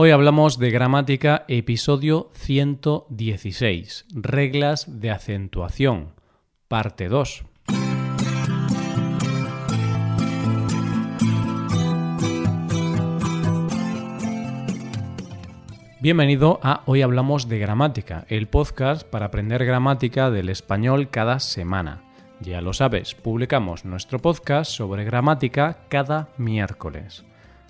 Hoy hablamos de gramática, episodio 116, reglas de acentuación, parte 2. Bienvenido a Hoy Hablamos de Gramática, el podcast para aprender gramática del español cada semana. Ya lo sabes, publicamos nuestro podcast sobre gramática cada miércoles.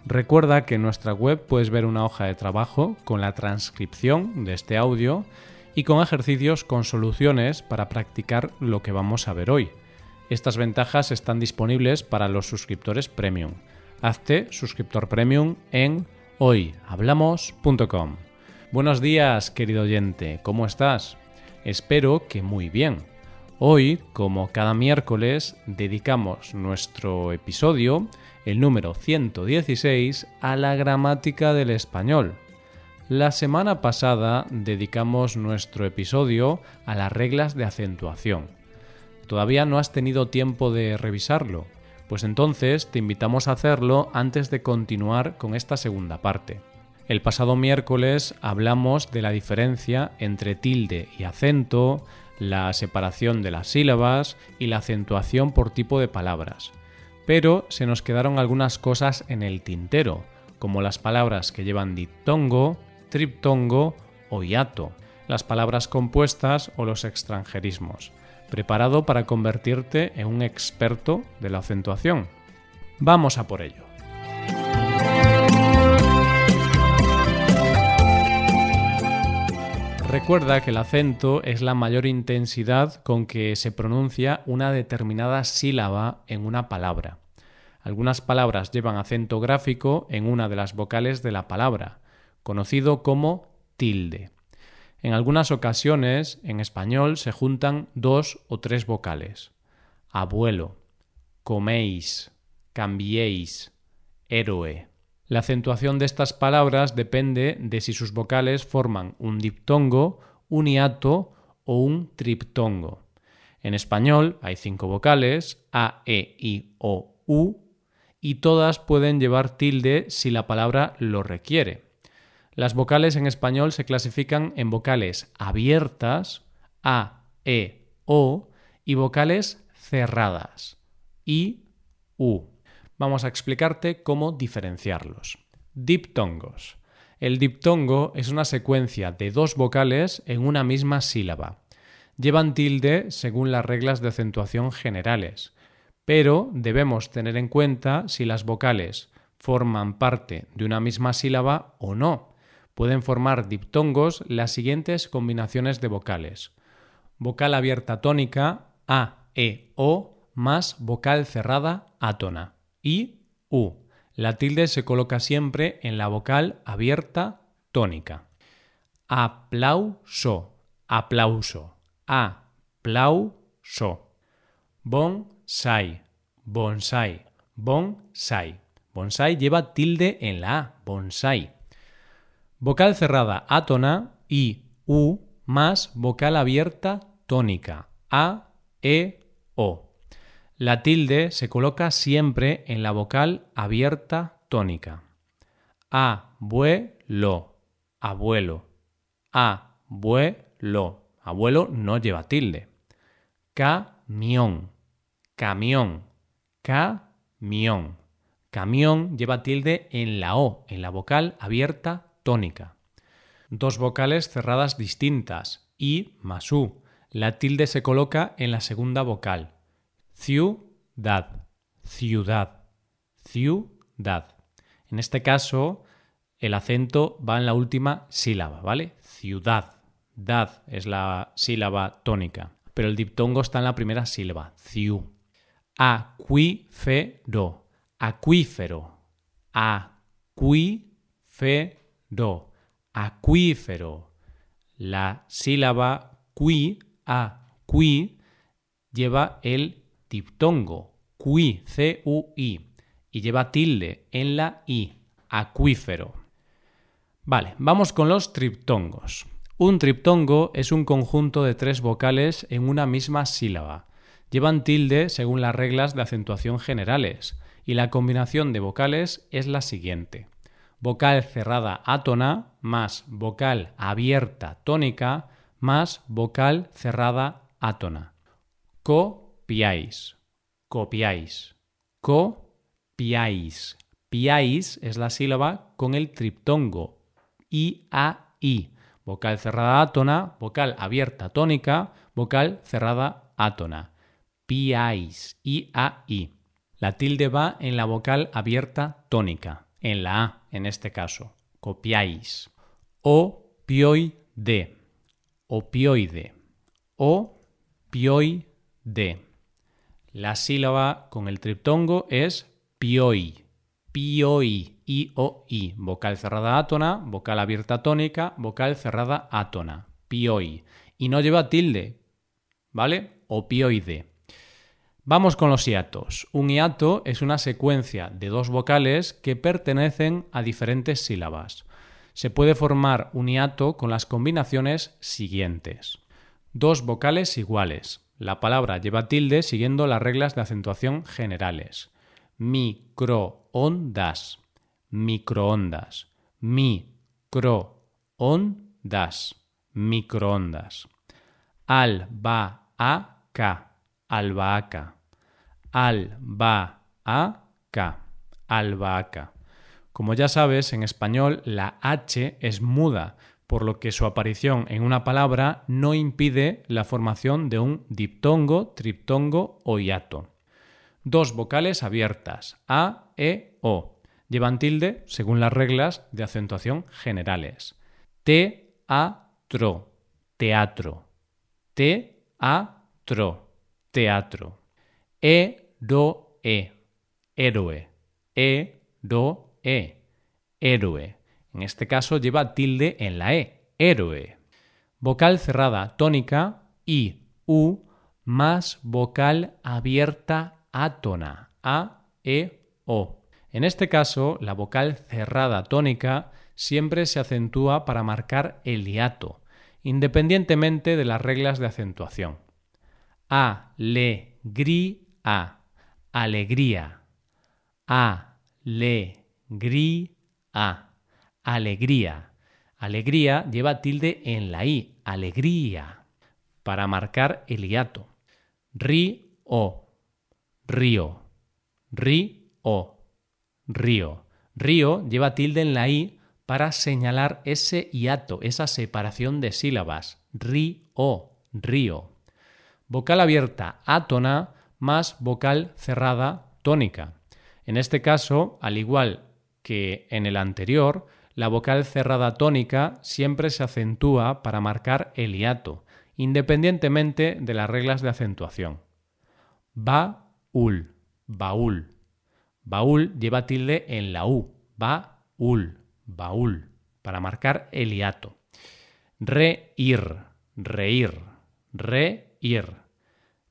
Recuerda que en nuestra web puedes ver una hoja de trabajo con la transcripción de este audio y con ejercicios con soluciones para practicar lo que vamos a ver hoy. Estas ventajas están disponibles para los suscriptores premium. Hazte suscriptor premium en hoyhablamos.com. Buenos días, querido oyente, ¿cómo estás? Espero que muy bien. Hoy, como cada miércoles, dedicamos nuestro episodio, el número 116, a la gramática del español. La semana pasada dedicamos nuestro episodio a las reglas de acentuación. ¿Todavía no has tenido tiempo de revisarlo? Pues entonces te invitamos a hacerlo antes de continuar con esta segunda parte. El pasado miércoles hablamos de la diferencia entre tilde y acento, la separación de las sílabas y la acentuación por tipo de palabras. Pero se nos quedaron algunas cosas en el tintero, como las palabras que llevan diptongo, triptongo o hiato, las palabras compuestas o los extranjerismos. Preparado para convertirte en un experto de la acentuación. Vamos a por ello. Recuerda que el acento es la mayor intensidad con que se pronuncia una determinada sílaba en una palabra. Algunas palabras llevan acento gráfico en una de las vocales de la palabra, conocido como tilde. En algunas ocasiones, en español, se juntan dos o tres vocales. Abuelo, coméis, cambiéis, héroe. La acentuación de estas palabras depende de si sus vocales forman un diptongo, un hiato o un triptongo. En español hay cinco vocales, A, E, I, O, U, y todas pueden llevar tilde si la palabra lo requiere. Las vocales en español se clasifican en vocales abiertas, A, E, O, y vocales cerradas, I, U vamos a explicarte cómo diferenciarlos. Diptongos. El diptongo es una secuencia de dos vocales en una misma sílaba. Llevan tilde según las reglas de acentuación generales, pero debemos tener en cuenta si las vocales forman parte de una misma sílaba o no. Pueden formar diptongos las siguientes combinaciones de vocales. Vocal abierta tónica, A, E, O, más vocal cerrada, átona U. La tilde se coloca siempre en la vocal abierta tónica. Aplauso, aplauso, aplauso. Bonsai, bonsai, bonsai. Bonsai lleva tilde en la A, bonsai. Vocal cerrada átona y U más vocal abierta tónica, A, E, O. La tilde se coloca siempre en la vocal abierta tónica. Abuelo, abuelo, abuelo. Abuelo no lleva tilde. Camión, camión, camión. Camión lleva tilde en la O, en la vocal abierta tónica. Dos vocales cerradas distintas, I más U. La tilde se coloca en la segunda vocal. Ciudad, ciudad, ciudad. En este caso, el acento va en la última sílaba, ¿vale? Ciudad. Dad es la sílaba tónica, pero el diptongo está en la primera sílaba. Ciu. Acuífero. Acuífero. Acuífero. Acuífero. La sílaba qui, a, qui, lleva el diptongo, qui, C-U-I, y lleva tilde en la I, acuífero. Vale, vamos con los triptongos. Un triptongo es un conjunto de tres vocales en una misma sílaba. Llevan tilde según las reglas de acentuación generales, y la combinación de vocales es la siguiente. vocal cerrada átona más vocal abierta tónica más vocal cerrada átona. Copiáis, copiáis, copiáis. Piáis es la sílaba con el triptongo I, A, I. Vocal cerrada átona, vocal abierta tónica, vocal cerrada átona. Piáis, I, A, I. La tilde va en la vocal abierta tónica, en la A en este caso. Copiáis. Opioide. Opioide. Opioide. La sílaba con el triptongo es pioi. Pioi. I-O-I. Vocal cerrada átona, vocal abierta tónica, vocal cerrada átona. Pioi. Y no lleva tilde. ¿Vale? Opioide. Vamos con los hiatos. Un hiato es una secuencia de dos vocales que pertenecen a diferentes sílabas. Se puede formar un hiato con las combinaciones siguientes. Dos vocales iguales. La palabra lleva tilde siguiendo las reglas de acentuación generales. Microondas, microondas, microondas, microondas. Albahaca, albahaca, albahaca, albahaca. Como ya sabes, en español la H es muda, por lo que su aparición en una palabra no impide la formación de un diptongo, triptongo o hiato. Dos vocales abiertas, A, E, O. Llevan tilde según las reglas de acentuación generales. T, A, tro, teatro. T, A, tro, teatro. E, do, E, héroe. E, do, E, héroe. En este caso lleva tilde en la E, héroe. Vocal cerrada tónica, I, U, más vocal abierta átona, A, E, O. En este caso, la vocal cerrada tónica siempre se acentúa para marcar el hiato, independientemente de las reglas de acentuación. A, le, gri, a, alegría. A, le, gri, a, alegría. Alegría lleva tilde en la i, alegría, para marcar el hiato. Ri, o, río, río, río. Río lleva tilde en la i para señalar ese hiato, esa separación de sílabas. Río, río. Vocal abierta, átona, más vocal cerrada, tónica. En este caso, al igual que en el anterior, la vocal cerrada tónica siempre se acentúa para marcar el hiato, independientemente de las reglas de acentuación. Va ul, baúl. Baúl lleva tilde en la U, baúl, baúl, para marcar el hiato. Reír, reír, reír.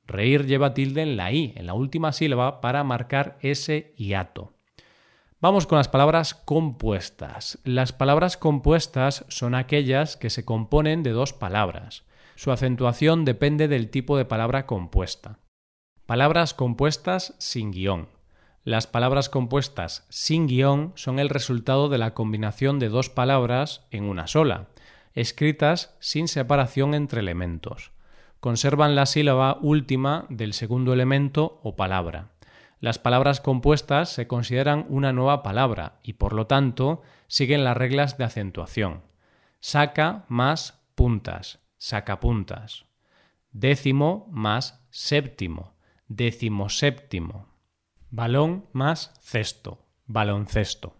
Reír lleva tilde en la I, en la última sílaba, para marcar ese hiato. Vamos con las palabras compuestas. Las palabras compuestas son aquellas que se componen de dos palabras. Su acentuación depende del tipo de palabra compuesta. Palabras compuestas sin guion. Las palabras compuestas sin guion son el resultado de la combinación de dos palabras en una sola, escritas sin separación entre elementos. Conservan la sílaba última del segundo elemento o palabra. Las palabras compuestas se consideran una nueva palabra y por lo tanto siguen las reglas de acentuación. Saca más puntas, sacapuntas. Décimo más séptimo, decimoséptimo. Balón más cesto, baloncesto.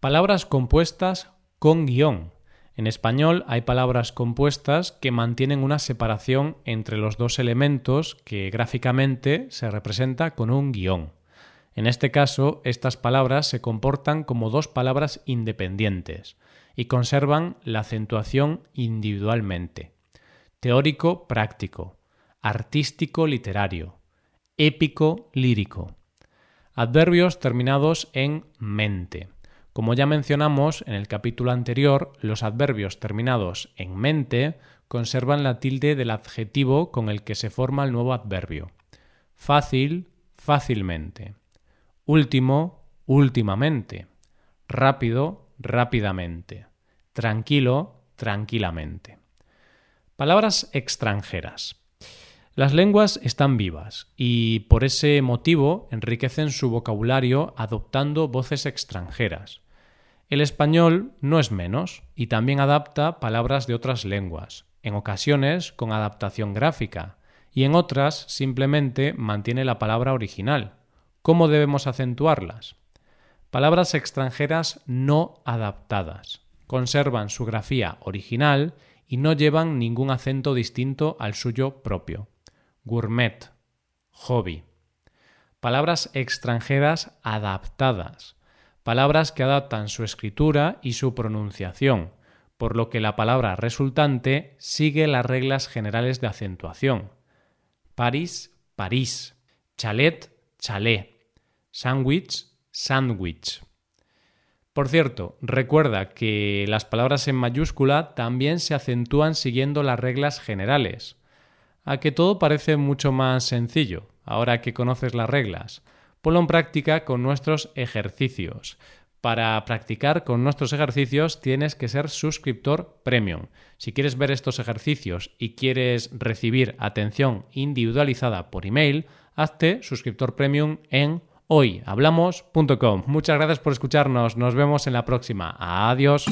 Palabras compuestas con guion. En español hay palabras compuestas que mantienen una separación entre los dos elementos que gráficamente se representa con un guion. En este caso, estas palabras se comportan como dos palabras independientes y conservan la acentuación individualmente. Teórico práctico, artístico literario, épico lírico. Adverbios terminados en mente. Como ya mencionamos en el capítulo anterior, los adverbios terminados en mente conservan la tilde del adjetivo con el que se forma el nuevo adverbio. Fácil, fácilmente. Último, últimamente. Rápido, rápidamente. Tranquilo, tranquilamente. Palabras extranjeras. Las lenguas están vivas y por ese motivo enriquecen su vocabulario adoptando voces extranjeras. El español no es menos y también adapta palabras de otras lenguas, en ocasiones con adaptación gráfica y en otras simplemente mantiene la palabra original. ¿Cómo debemos acentuarlas? Palabras extranjeras no adaptadas. Conservan su grafía original y no llevan ningún acento distinto al suyo propio gourmet, hobby. Palabras extranjeras adaptadas, palabras que adaptan su escritura y su pronunciación, por lo que la palabra resultante sigue las reglas generales de acentuación. París, París. Chalet, chalet. Sándwich, sándwich. Por cierto, recuerda que las palabras en mayúscula también se acentúan siguiendo las reglas generales a que todo parece mucho más sencillo, ahora que conoces las reglas. Ponlo en práctica con nuestros ejercicios. Para practicar con nuestros ejercicios tienes que ser suscriptor premium. Si quieres ver estos ejercicios y quieres recibir atención individualizada por email, hazte suscriptor premium en hoyhablamos.com. Muchas gracias por escucharnos. Nos vemos en la próxima. Adiós.